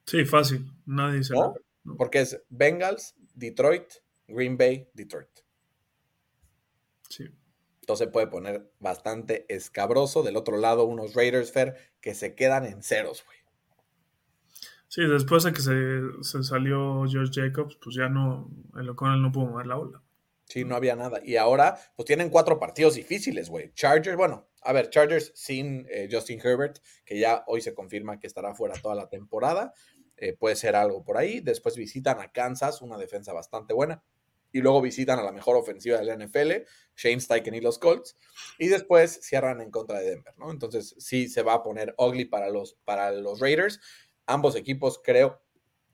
Sí, fácil. Nadie se ¿No? Porque es Bengals, Detroit, Green Bay, Detroit. Sí. Entonces puede poner bastante escabroso. Del otro lado, unos Raiders Fair que se quedan en ceros, güey. Sí, después de que se, salió George Jacobs, pues ya no, el O'Connell no pudo mover la ola. Sí, no había nada. Y ahora, pues tienen cuatro partidos difíciles, güey. Chargers, bueno, a ver, Chargers sin eh, Justin Herbert, que ya hoy se confirma que estará fuera toda la temporada. Eh, puede ser algo por ahí. Después visitan a Kansas, una defensa bastante buena. Y luego visitan a la mejor ofensiva del NFL, Shane Steichen y los Colts. Y después cierran en contra de Denver, ¿no? Entonces sí se va a poner ugly para los, para los Raiders ambos equipos creo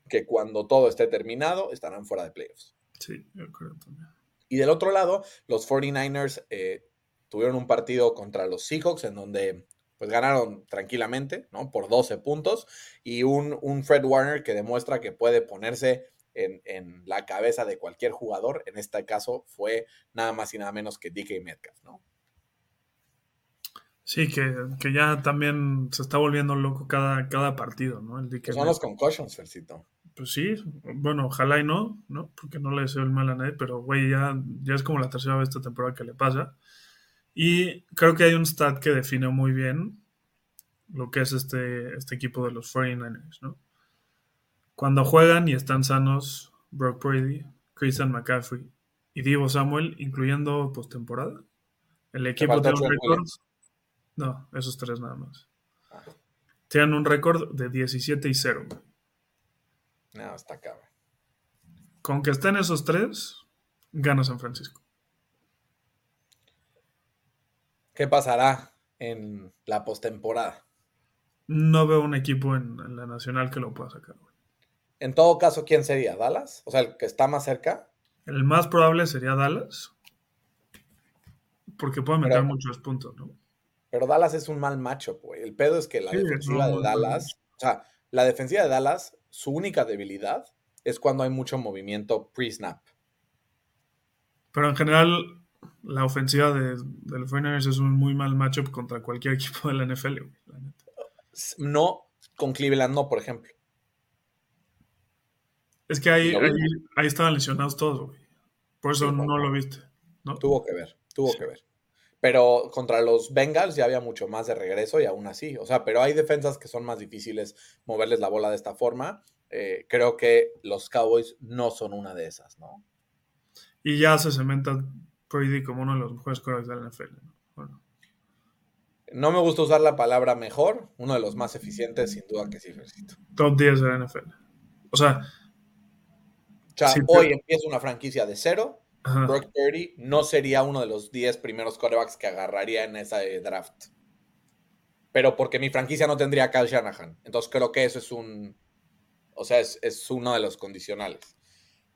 que cuando todo esté terminado estarán fuera de playoffs. Sí, yo creo también. Y del otro lado, los 49ers eh, tuvieron un partido contra los Seahawks en donde pues ganaron tranquilamente, ¿no? Por 12 puntos y un, un Fred Warner que demuestra que puede ponerse en, en, la cabeza de cualquier jugador. En este caso fue nada más y nada menos que DK Metcalf, ¿no? Sí, que, ya también se está volviendo loco cada, cada partido, ¿no? El pues son los concussions, Fercito. Pues sí, bueno, ojalá y no, ¿no? Porque no le deseo el mal a nadie, pero güey, ya, ya es como la tercera vez esta temporada que le pasa. Y creo que hay un stat que define muy bien lo que es este, este equipo de los 49ers, ¿no? Cuando juegan y están sanos Brock Brady, Christian McCaffrey y Divo Samuel, incluyendo postemporada, el equipo tiene un récord no, esos tres nada más. Tienen un récord de 17 y 0. No, está cabrón. Con que estén esos tres, gana San Francisco. ¿Qué pasará en la postemporada? No veo un equipo en, la nacional que lo pueda sacar. En todo caso, ¿quién sería? ¿Dallas? O sea, el que está más cerca. El más probable sería Dallas. Porque puede meter muchos puntos, ¿no? Pero Dallas es un mal macho, güey. El pedo es que la defensiva de Dallas, o sea, la defensiva de Dallas, su única debilidad es cuando hay mucho movimiento pre-snap. Pero en general, la ofensiva de, los Foreigners es un muy mal matchup contra cualquier (laughs) equipo de la NFL, güey, No, con Cleveland no, por ejemplo. Es que ahí, ahí, estaban lesionados todos, güey. Por eso no, lo viste. ¿no? Tuvo que ver, tuvo que ver. Pero contra los Bengals ya había mucho más de regreso y aún así. O sea, pero hay defensas que son más difíciles moverles la bola de esta forma. Eh, creo que los Cowboys no son una de esas, ¿no? Y ya se cementa Brady como uno de los mejores corredores de la NFL. ¿no? no me gusta usar la palabra mejor, uno de los más eficientes, sin duda que sí, Fercito. Top 10 de la NFL. O sea, o sea hoy empieza una franquicia de cero Brock Purdy no sería uno de los 10 primeros quarterbacks que agarraría en esa draft. Pero porque mi franquicia no tendría a Kyle Shanahan. Entonces creo que eso es un. O sea, es, uno de los condicionales.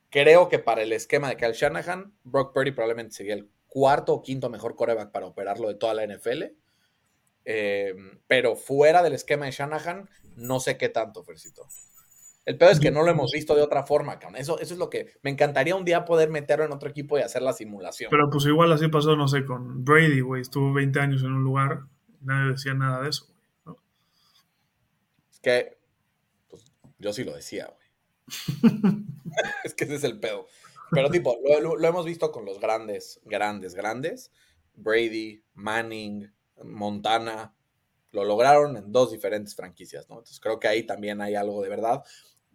Creo que para el esquema de Kyle Shanahan, Brock Purdy probablemente sería el cuarto o quinto mejor quarterback para operarlo de toda la NFL. Eh, pero fuera del esquema de Shanahan, no sé qué tanto, Fercito. El peor es que no lo hemos visto de otra forma, cabrón. Eso, eso es lo que me encantaría un día poder meterlo en otro equipo y hacer la simulación. Pero pues igual así pasó, no sé, con Brady, güey. Estuvo 20 años en un lugar y nadie decía nada de eso, güey. Es que pues, yo sí lo decía, güey. (laughs) es que ese es el pedo. Pero tipo, lo, lo, hemos visto con los grandes, grandes, grandes. Brady, Manning, Montana. Lo lograron en dos diferentes franquicias, ¿no? Entonces creo que ahí también hay algo de verdad.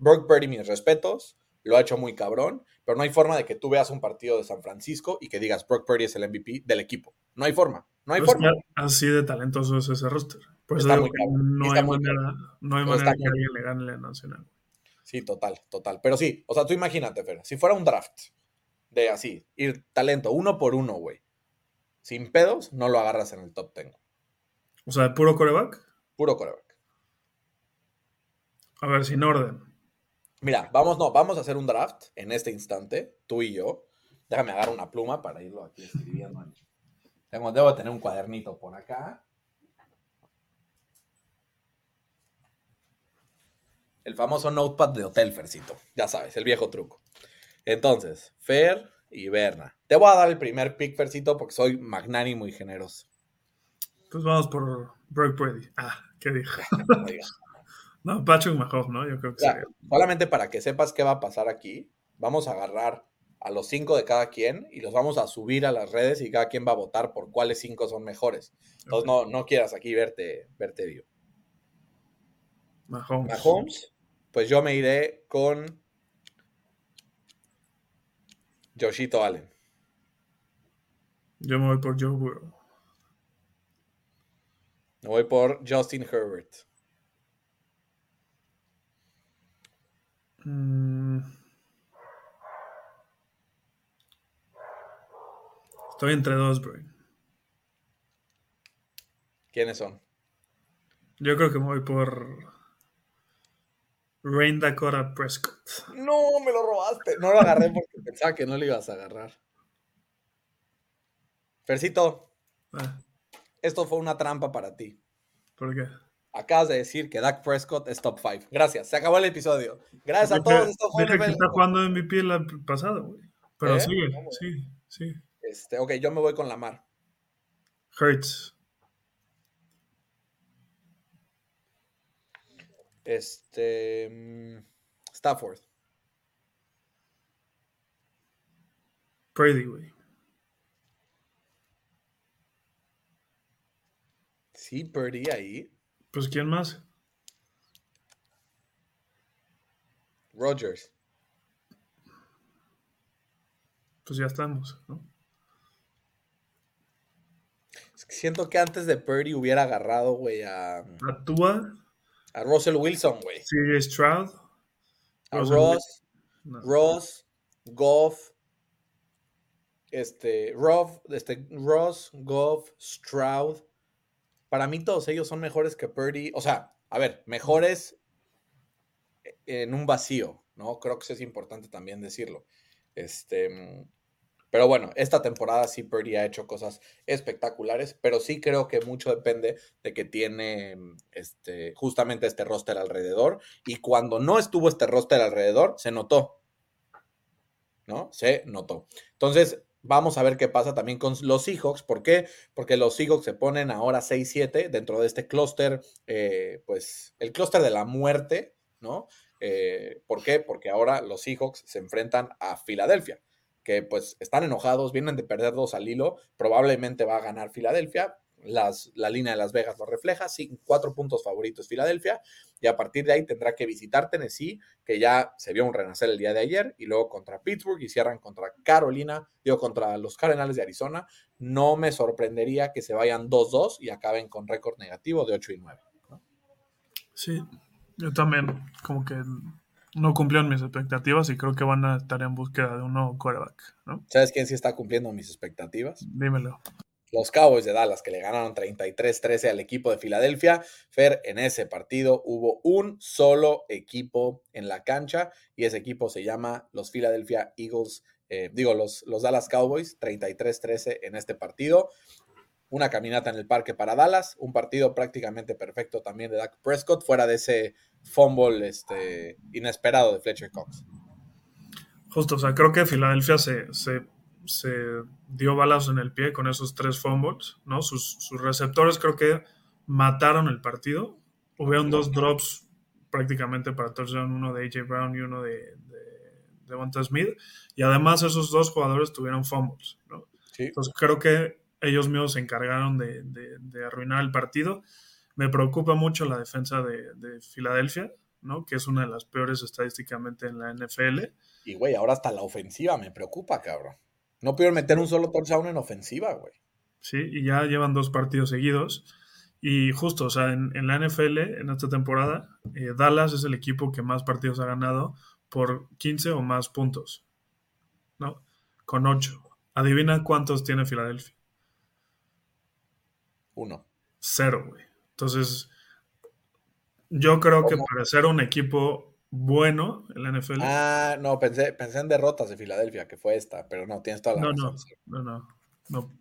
Brock Purdy, mis respetos. lo ha hecho muy cabrón, pero no hay forma de que tú veas un partido de San Francisco y que digas Brock Purdy es el MVP del equipo. No hay forma, no hay Pues forma. Así de talentoso es ese roster. Está muy cabrón, no, está hay muy manera, no hay manera está que alguien le gane la nacional. Sí, total, total. Pero sí, o sea, tú imagínate, Fer, si fuera un draft de así, ir talento uno por uno, güey, sin pedos, no lo agarras en el top 10. O sea, puro coreback. Puro coreback. A ver, sin orden. Mira, vamos, no, vamos a hacer un draft en este instante, tú y yo. Déjame agarrar una pluma para irlo aquí escribiendo. Tengo, debo tener un cuadernito por acá. El famoso notepad de hotel, Fercito. Ya sabes, el viejo truco. Entonces, Fer y Berna. Te voy a dar el primer pick, Fercito, porque soy magnánimo y generoso. Pues vamos por Brock Purdy. Ah, ¿qué dije? (laughs) No, Patrick Mahomes, ¿no? Yo creo que sería. solamente para que sepas qué va a pasar aquí, vamos a agarrar a los cinco de cada quien y los vamos a subir a las redes y cada quien va a votar por cuáles cinco son mejores. Entonces no, no quieras aquí verte, verte vivo. Mahomes. Mahomes, pues yo me iré con Joshito Allen. Yo me voy por Joe Burrow. Me voy por Justin Herbert. Estoy entre dos, bro. ¿Quiénes son? Yo creo que me voy por Rain Dakota Prescott. No, me lo robaste. No lo agarré porque pensaba que no lo ibas a agarrar. Fercito, Ah, esto fue una trampa para ti. ¿Por qué? Acabas de decir que Dak Prescott es top 5. Gracias, se acabó el episodio. Gracias a todos. Esto fue que está jugando MVP la pasada, güey. Pero ¿Eh? sigue, sí, sí. Este, ok, yo me voy con Lamar. Hurts. Este. mm, Stafford. Brady, güey. Sí, Purdy ahí. Pues ¿quién más? Rogers. Pues ya estamos, ¿no? Es que siento que antes de Purdy hubiera agarrado, güey, a, A Tua, a Russell Wilson, güey. CJ Stroud. A Russell Ross, No. Ross, Goff, este, Roth, este, Ross, Goff, Stroud. Para mí todos ellos son mejores que Purdy. O sea, a ver, mejores en un vacío, ¿no? Creo que eso es importante también decirlo. Este, pero bueno, esta temporada sí Purdy ha hecho cosas espectaculares, pero sí creo que mucho depende de que tiene este, justamente este roster alrededor. Y cuando no estuvo este roster alrededor, se notó. ¿No? Se notó. Entonces, vamos a ver qué pasa también con los Seahawks. ¿Por qué? Porque los Seahawks se ponen ahora 6-7 dentro de este clúster, eh, pues el clúster de la muerte, ¿no? Eh, ¿Por qué? Porque ahora los Seahawks se enfrentan a Filadelfia, que pues están enojados, vienen de perder dos al hilo, probablemente va a ganar Filadelfia. Las, la línea de Las Vegas lo refleja, sí, cuatro puntos favoritos Filadelfia, y a partir de ahí tendrá que visitar Tennessee, que ya se vio un renacer el día de ayer, y luego contra Pittsburgh y cierran contra Carolina, digo, contra los Cardenales de Arizona. No me sorprendería que se vayan 2-2 y acaben con récord negativo de 8 y 9. ¿no? Sí, yo también como que no cumplieron mis expectativas y creo que van a estar en búsqueda de un nuevo quarterback, ¿no? ¿Sabes quién sí está cumpliendo mis expectativas? Dímelo. Los Cowboys de Dallas, que le ganaron 33-13 al equipo de Filadelfia. Fer, en ese partido hubo un solo equipo en la cancha y ese equipo se llama los Philadelphia Eagles, eh, digo, los, los Dallas Cowboys, 33-13 en este partido. Una caminata en el parque para Dallas, un partido prácticamente perfecto también de Dak Prescott, fuera de ese fumble este, inesperado de Fletcher Cox. Justo, o sea, creo que Filadelfia se, se, se dio balas en el pie con esos tres fumbles, ¿no? Sus, sus receptores creo que mataron el partido. Hubieron dos drops prácticamente para touchdown, uno de AJ Brown y uno de, de, Devonta Smith. Y además esos dos jugadores tuvieron fumbles, ¿no? Sí. Entonces creo que ellos mismos se encargaron de, de, de arruinar el partido. Me preocupa mucho la defensa de, de Filadelfia, ¿no? Que es una de las peores estadísticamente en la NFL. Y, güey, ahora hasta la ofensiva me preocupa, cabrón. No pudieron meter un solo touchdown en ofensiva, güey. Sí, y ya llevan dos partidos seguidos. Y justo, o sea, en, la NFL, en esta temporada, eh, Dallas es el equipo que más partidos ha ganado por 15 o más puntos. ¿No? Con 8. Adivina cuántos tiene Filadelfia. Uno. Cero, güey. Entonces, yo creo que para ser un equipo bueno en la NFL. Ah, no, pensé, pensé en derrotas de Filadelfia, que fue esta, pero no, tienes toda la no, razón. No, no, no.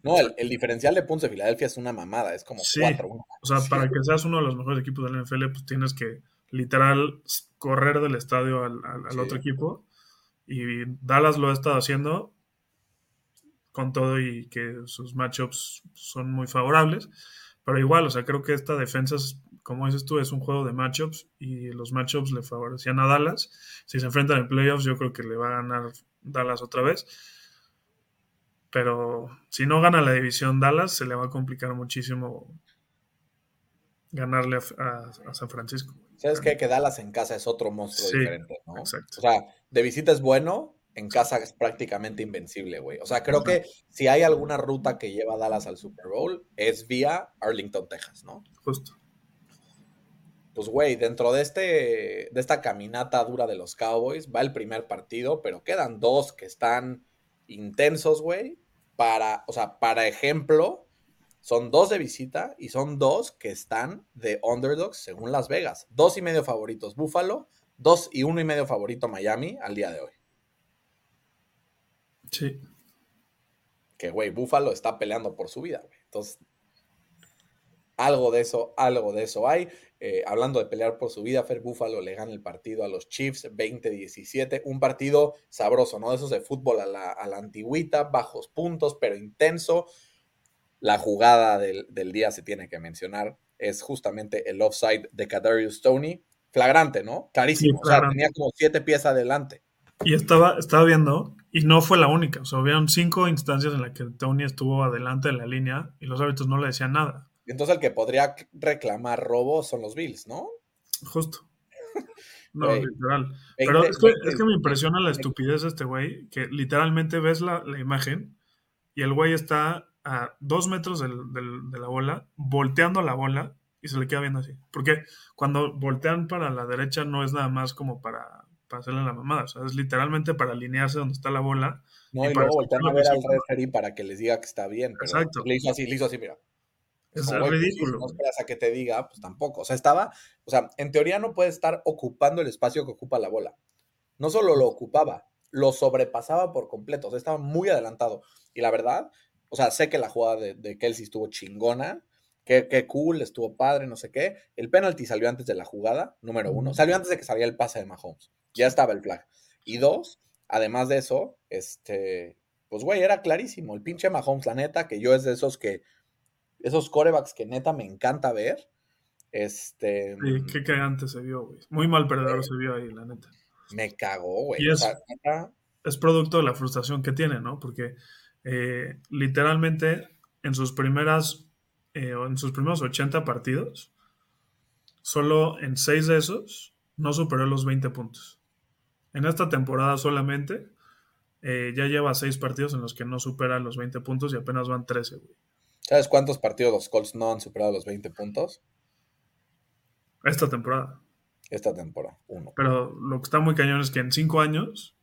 No, el, diferencial de puntos de Filadelfia es una mamada, es como sí, 4 O sea, para que seas uno de los mejores equipos de la NFL, pues tienes que literal correr del estadio al, otro equipo. Y Dallas lo ha estado haciendo con todo y que sus matchups son muy favorables. Pero igual, o sea, creo que esta defensa, como dices tú, es un juego de matchups y los matchups le favorecían a Dallas. Si se enfrentan en playoffs, yo creo que le va a ganar Dallas otra vez. Pero si no gana la división Dallas, se le va a complicar muchísimo ganarle a, San Francisco. ¿Sabes qué? Que Dallas en casa es otro monstruo diferente, ¿no? Exacto. O sea, de visita es bueno, en casa es prácticamente invencible, güey. O sea, creo que si hay alguna ruta que lleva a Dallas al Super Bowl, es vía Arlington, Texas, ¿no? Justo. Pues, güey, dentro de, este, de esta caminata dura de los Cowboys va el primer partido, pero quedan dos que están intensos, güey. Para, o sea, para ejemplo, son dos de visita y son dos que están de underdogs según Las Vegas. Dos y medio favoritos Buffalo, dos y uno y medio favorito Miami al día de hoy. Sí. Que, güey, Buffalo está peleando por su vida, güey. Entonces, algo de eso, algo de eso hay. Eh, hablando de pelear por su vida, Fer Buffalo le gana el partido a los Chiefs 20-17. Un partido sabroso, ¿no? De esos de fútbol a la, a la antigüita, bajos puntos, pero intenso. La jugada del, día se tiene que mencionar. Es justamente el offside de Kadarius Stoney. Flagrante, ¿no? Clarísimo. O sea, tenía como siete pies adelante. Y estaba, estaba viendo, y no fue la única. O sea, hubieron cinco instancias en las que Tony estuvo adelante de la línea y los árbitros no le decían nada. Entonces el que podría reclamar robo son los Bills, ¿no? Justo. (laughs) No, literal. Pero es, que, me impresiona la estupidez de este güey, que literalmente ves la, imagen y el güey está a dos metros de la bola, volteando la bola y se le queda viendo así. Porque cuando voltean para la derecha no es nada más como para para hacerle la mamada. O sea, es literalmente para alinearse donde está la bola. No, y, luego voltear a ver al referee para que les diga que está bien. Exacto. Le hizo así, le hizo así, mira. Es ridículo. no esperas a que te diga, pues tampoco. O sea, estaba, o sea, en teoría no puede estar ocupando el espacio que ocupa la bola. No solo lo ocupaba, lo sobrepasaba por completo. O sea, estaba muy adelantado. Y la verdad, o sea, sé que la jugada de, de Kelsey estuvo chingona, Qué, cool, estuvo padre, no sé qué. El penalti salió antes de la jugada, número uno. Salió antes de que saliera el pase de Mahomes. Ya estaba el flag. Y dos, además de eso, este, pues güey, era clarísimo. El pinche Mahomes, la neta, que yo es de esos que, esos corebacks que neta me encanta ver. Este. Sí, qué cagante se vio, güey. Muy mal perdedor se vio ahí, la neta. Me cagó, güey. es, es, producto de la frustración que tiene, ¿no? Porque eh, literalmente en sus primeras eh, en sus primeros 80 partidos, solo en 6 de esos no superó los 20 puntos. En esta temporada solamente eh, ya lleva 6 partidos en los que no supera los 20 puntos y apenas van 13, ¿Sabes cuántos partidos los Colts no han superado los 20 puntos? Esta temporada. Esta temporada, uno. Pero lo que está muy cañón es que en 5 años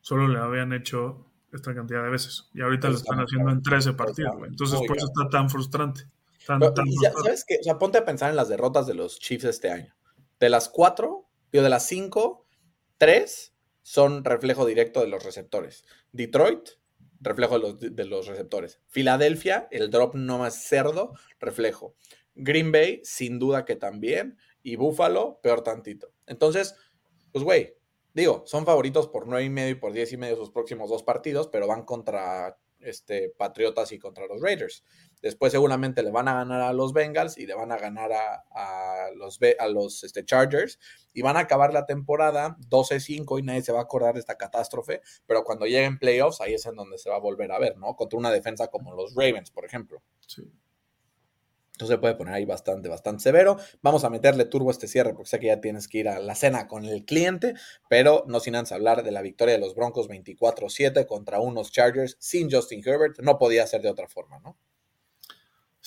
solo le habían hecho esta cantidad de veces. Y ahorita lo están haciendo en 13 partidos, Entonces, por eso está tan frustrante. ¿Sabes qué? O sea, ponte a pensar en las derrotas de los Chiefs este año. De las cuatro, digo, de las cinco, tres son reflejo directo de los receptores. Detroit, reflejo de los, de los receptores. Filadelfia, el drop no más cerdo, reflejo. Green Bay, sin duda que también. Y Buffalo, peor tantito. Entonces, pues, güey, Digo, son favoritos por nueve y medio y por diez y medio sus próximos dos partidos, pero van contra este, Patriotas y contra los Raiders. Después seguramente le van a ganar a los Bengals y le van a ganar a, los, a los este, Chargers y van a acabar la temporada 12-5 y nadie se va a acordar de esta catástrofe, pero cuando lleguen playoffs ahí es en donde se va a volver a ver, ¿no? Contra una defensa como los Ravens, por ejemplo. Sí. Entonces se puede poner ahí bastante, bastante severo. Vamos a meterle turbo a este cierre porque sé que ya tienes que ir a la cena con el cliente, pero no sin antes hablar de la victoria de los Broncos 24-7 contra unos Chargers sin Justin Herbert. No podía ser de otra forma, ¿no?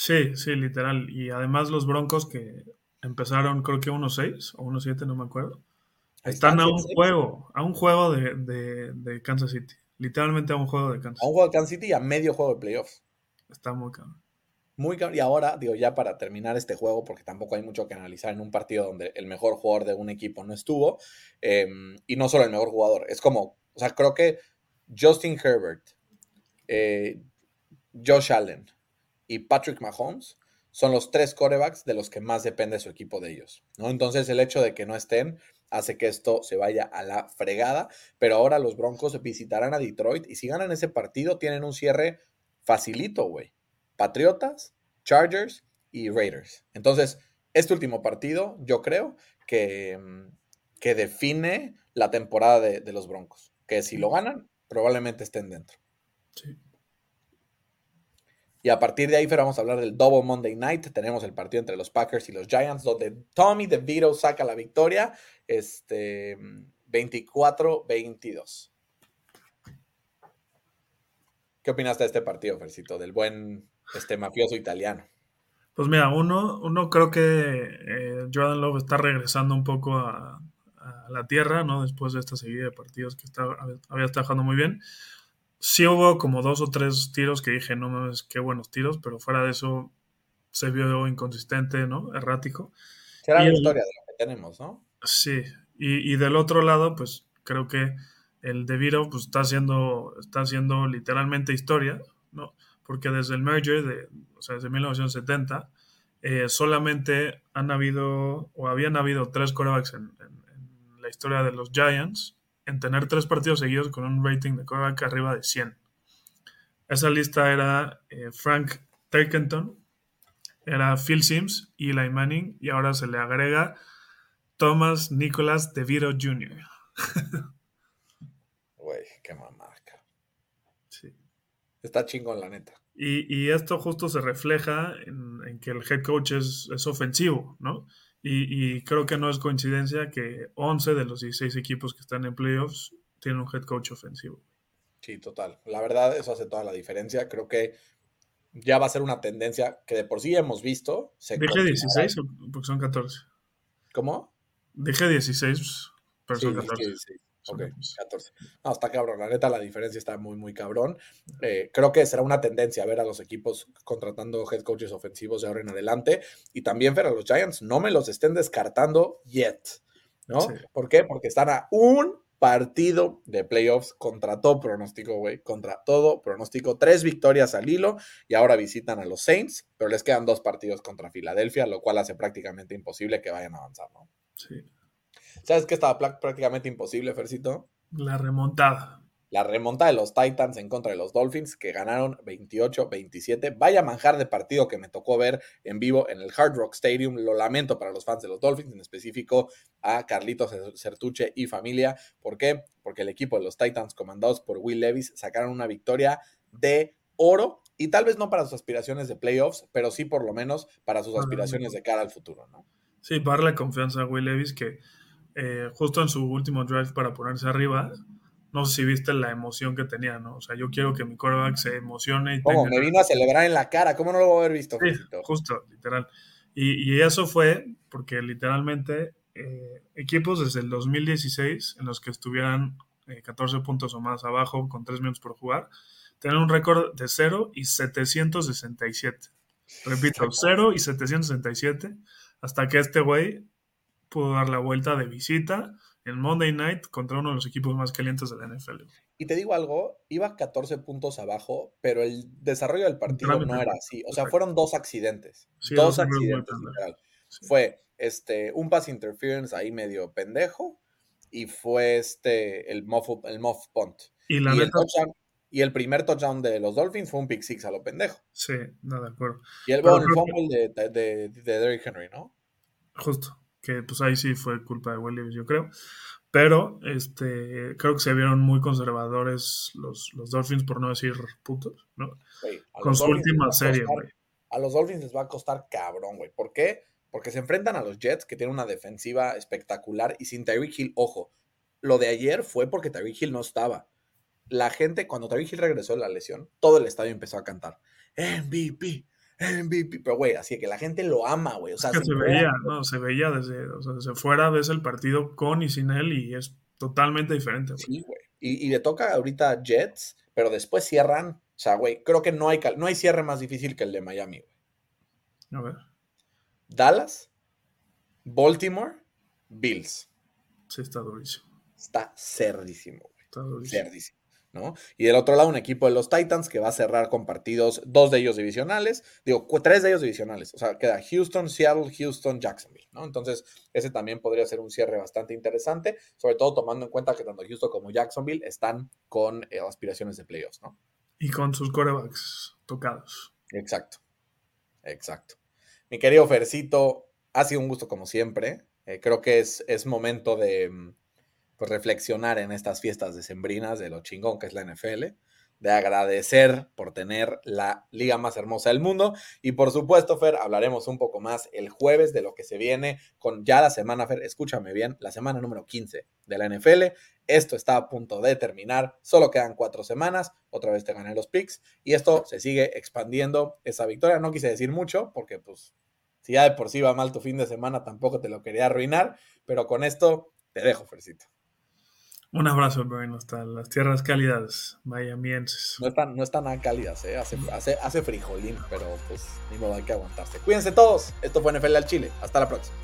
Sí, sí, literal. Y además los Broncos que empezaron creo que 1-6 o 1-7, no me acuerdo. Están a un juego, a un juego de, de, Kansas City. Literalmente a un juego de Kansas City. A un juego de Kansas City y a medio juego de playoffs. Está muy cabrón. Muy Y ahora, digo, ya para terminar este juego, porque tampoco hay mucho que analizar en un partido donde el mejor jugador de un equipo no estuvo, em, y no solo el mejor jugador, es como, o sea, creo que Justin Herbert, eh, Josh Allen y Patrick Mahomes son los tres corebacks de los que más depende su equipo de ellos, ¿no? Entonces el hecho de que no estén hace que esto se vaya a la fregada, pero ahora los Broncos visitarán a Detroit y si ganan ese partido tienen un cierre facilito, güey. Patriotas, Chargers y Raiders. Entonces, este último partido, yo creo que, mm, que define la temporada de, los Broncos. Que si lo ganan, probablemente estén dentro. Sí. Y a partir de ahí, vamos a hablar del Double Monday Night. Tenemos el partido entre los Packers y los Giants, donde Tommy DeVito saca la victoria este, 24-22. ¿Qué opinaste de este partido, Fercito? Del buen este mafioso italiano. Pues mira, uno, uno creo que eh, Jordan Love está regresando un poco a, la tierra, ¿no? Después de esta serie de partidos que está, había estado jugando muy bien. Sí hubo como dos o tres tiros que dije, no mames, qué buenos tiros, pero fuera de eso se vio inconsistente, ¿no? Errático. Será la historia de lo que tenemos, ¿no? Sí, y, y del otro lado, pues creo que el De Viro pues, está haciendo, está haciendo literalmente historia, ¿no? porque desde el merger, de, o sea, desde 1970, eh, solamente han habido, o habían habido tres corebacks en, la historia de los Giants en tener tres partidos seguidos con un rating de coreback arriba de 100. Esa lista era eh, Frank Turkenton, era Phil Sims, Eli Manning, y ahora se le agrega Thomas Nicholas DeVito Jr. (laughs) Güey, qué mamarca. Sí. Está chingón, la neta. Y, esto justo se refleja en, que el head coach es, ofensivo, ¿no? Y, creo que no es coincidencia que 11 de los 16 equipos que están en playoffs tienen un head coach ofensivo. Sí, total. La verdad, eso hace toda la diferencia. Creo que ya va a ser una tendencia que de por sí hemos visto. ¿Dije 16 porque son 14? ¿Cómo? Dije 16, pero son 14. Ok, 14. No, está cabrón. La neta, la diferencia está muy, muy cabrón. Eh, creo que será una tendencia ver a los equipos contratando head coaches ofensivos de ahora en adelante. Y también ver a los Giants, no me los estén descartando yet. ¿No? ¿Por qué? Porque están a un partido de playoffs contra todo pronóstico, güey. Contra todo pronóstico. Tres victorias al hilo y ahora visitan a los Saints, pero les quedan dos partidos contra Filadelfia, lo cual hace prácticamente imposible que vayan a avanzar, ¿no? Sí. ¿Sabes qué estaba prácticamente imposible, Fercito? La remontada. La remontada de los Titans en contra de los Dolphins, que ganaron 28-27. Vaya manjar de partido que me tocó ver en vivo en el Hard Rock Stadium. Lo lamento para los fans de los Dolphins, en específico a Carlitos Certuche y familia. ¿Por qué? Porque el equipo de los Titans, comandados por Will Levis, sacaron una victoria de oro y tal vez no para sus aspiraciones de playoffs, pero sí por lo menos para sus aspiraciones de cara al futuro, ¿no? Sí, para darle confianza a Will Levis que eh, justo en su último drive para ponerse arriba, no sé si viste la emoción que tenía, ¿no? O sea, yo quiero que mi quarterback se emocione. Y ¿Cómo? Me vino a celebrar en la cara, ¿cómo no lo voy a haber visto? Sí, justo, literal. Y, y, eso fue porque literalmente eh, equipos desde el 2016 en los que estuvieran 14 eh, puntos o más abajo con 3 minutos por jugar, tenían un récord de 0 y 767. Repito, 0 y 767 hasta que este güey pudo dar la vuelta de visita en Monday Night contra uno de los equipos más calientes de la NFL. Y te digo algo, iba 14 puntos abajo, pero el desarrollo del partido no era así. O sea, fueron dos accidentes. dos accidentes. Fue este, un pass interference ahí medio pendejo y fue este, el muff, el muff punt. Y, el y el primer touchdown de los Dolphins fue un pick six a lo pendejo. Sí, no, de acuerdo. Y el, fumble de, de, de Derrick Henry, ¿no? Justo que pues ahí sí fue culpa de Williams, yo creo. Pero este, creo que se vieron muy conservadores los, los Dolphins, por no decir putos, ¿no? Con su última serie, güey. a los Dolphins les va a costar cabrón, güey. ¿Por qué? Porque se enfrentan a los Jets, que tienen una defensiva espectacular, y sin Tyreek Hill, ojo, lo de ayer fue porque Tyreek Hill no estaba. La gente, cuando Tyreek Hill regresó de la lesión, todo el estadio empezó a cantar MVP, MVP. Pero, güey, así que la gente lo ama, güey. O sea, se veía, ¿no? Se veía desde, o sea, desde fuera, ves el partido con y sin él y es totalmente diferente, güey. Sí, güey. Y, le toca ahorita Jets, pero después cierran. O sea, güey, creo que no hay, no hay cierre más difícil que el de Miami, güey. A ver. Dallas, Baltimore, Bills. Sí, está durísimo. Está cerdísimo, güey. Está durísimo. Cerdísimo. ¿No? Y del otro lado, un equipo de los Titans que va a cerrar con partidos, dos de ellos divisionales, digo, tres de ellos divisionales, o sea, queda Houston, Seattle, Houston, Jacksonville, ¿no? Entonces, ese también podría ser un cierre bastante interesante, sobre todo tomando en cuenta que tanto Houston como Jacksonville están con eh, aspiraciones de playoffs, ¿no? Y con sus corebacks tocados. Exacto, exacto. Mi querido Fercito, ha sido un gusto como siempre. Eh, creo que es, es momento de mm, pues, reflexionar en estas fiestas decembrinas de lo chingón que es la NFL, de agradecer por tener la liga más hermosa del mundo y por supuesto, Fer, hablaremos un poco más el jueves de lo que se viene con ya la semana, Fer, escúchame bien, la semana número 15 de la NFL. Esto está a punto de terminar, solo quedan cuatro semanas, otra vez te gané los picks y esto se sigue expandiendo esa victoria. No quise decir mucho porque pues si ya de por sí va mal tu fin de semana, tampoco te lo quería arruinar, pero con esto te dejo, Fercito. Un abrazo, Brian, hasta las tierras cálidas miamienses. No están, no están nada cálidas, ¿eh? hace, hace, hace frijolín, pero pues ni modo hay que aguantarse. Cuídense todos. Esto fue NFL al Chile. Hasta la próxima.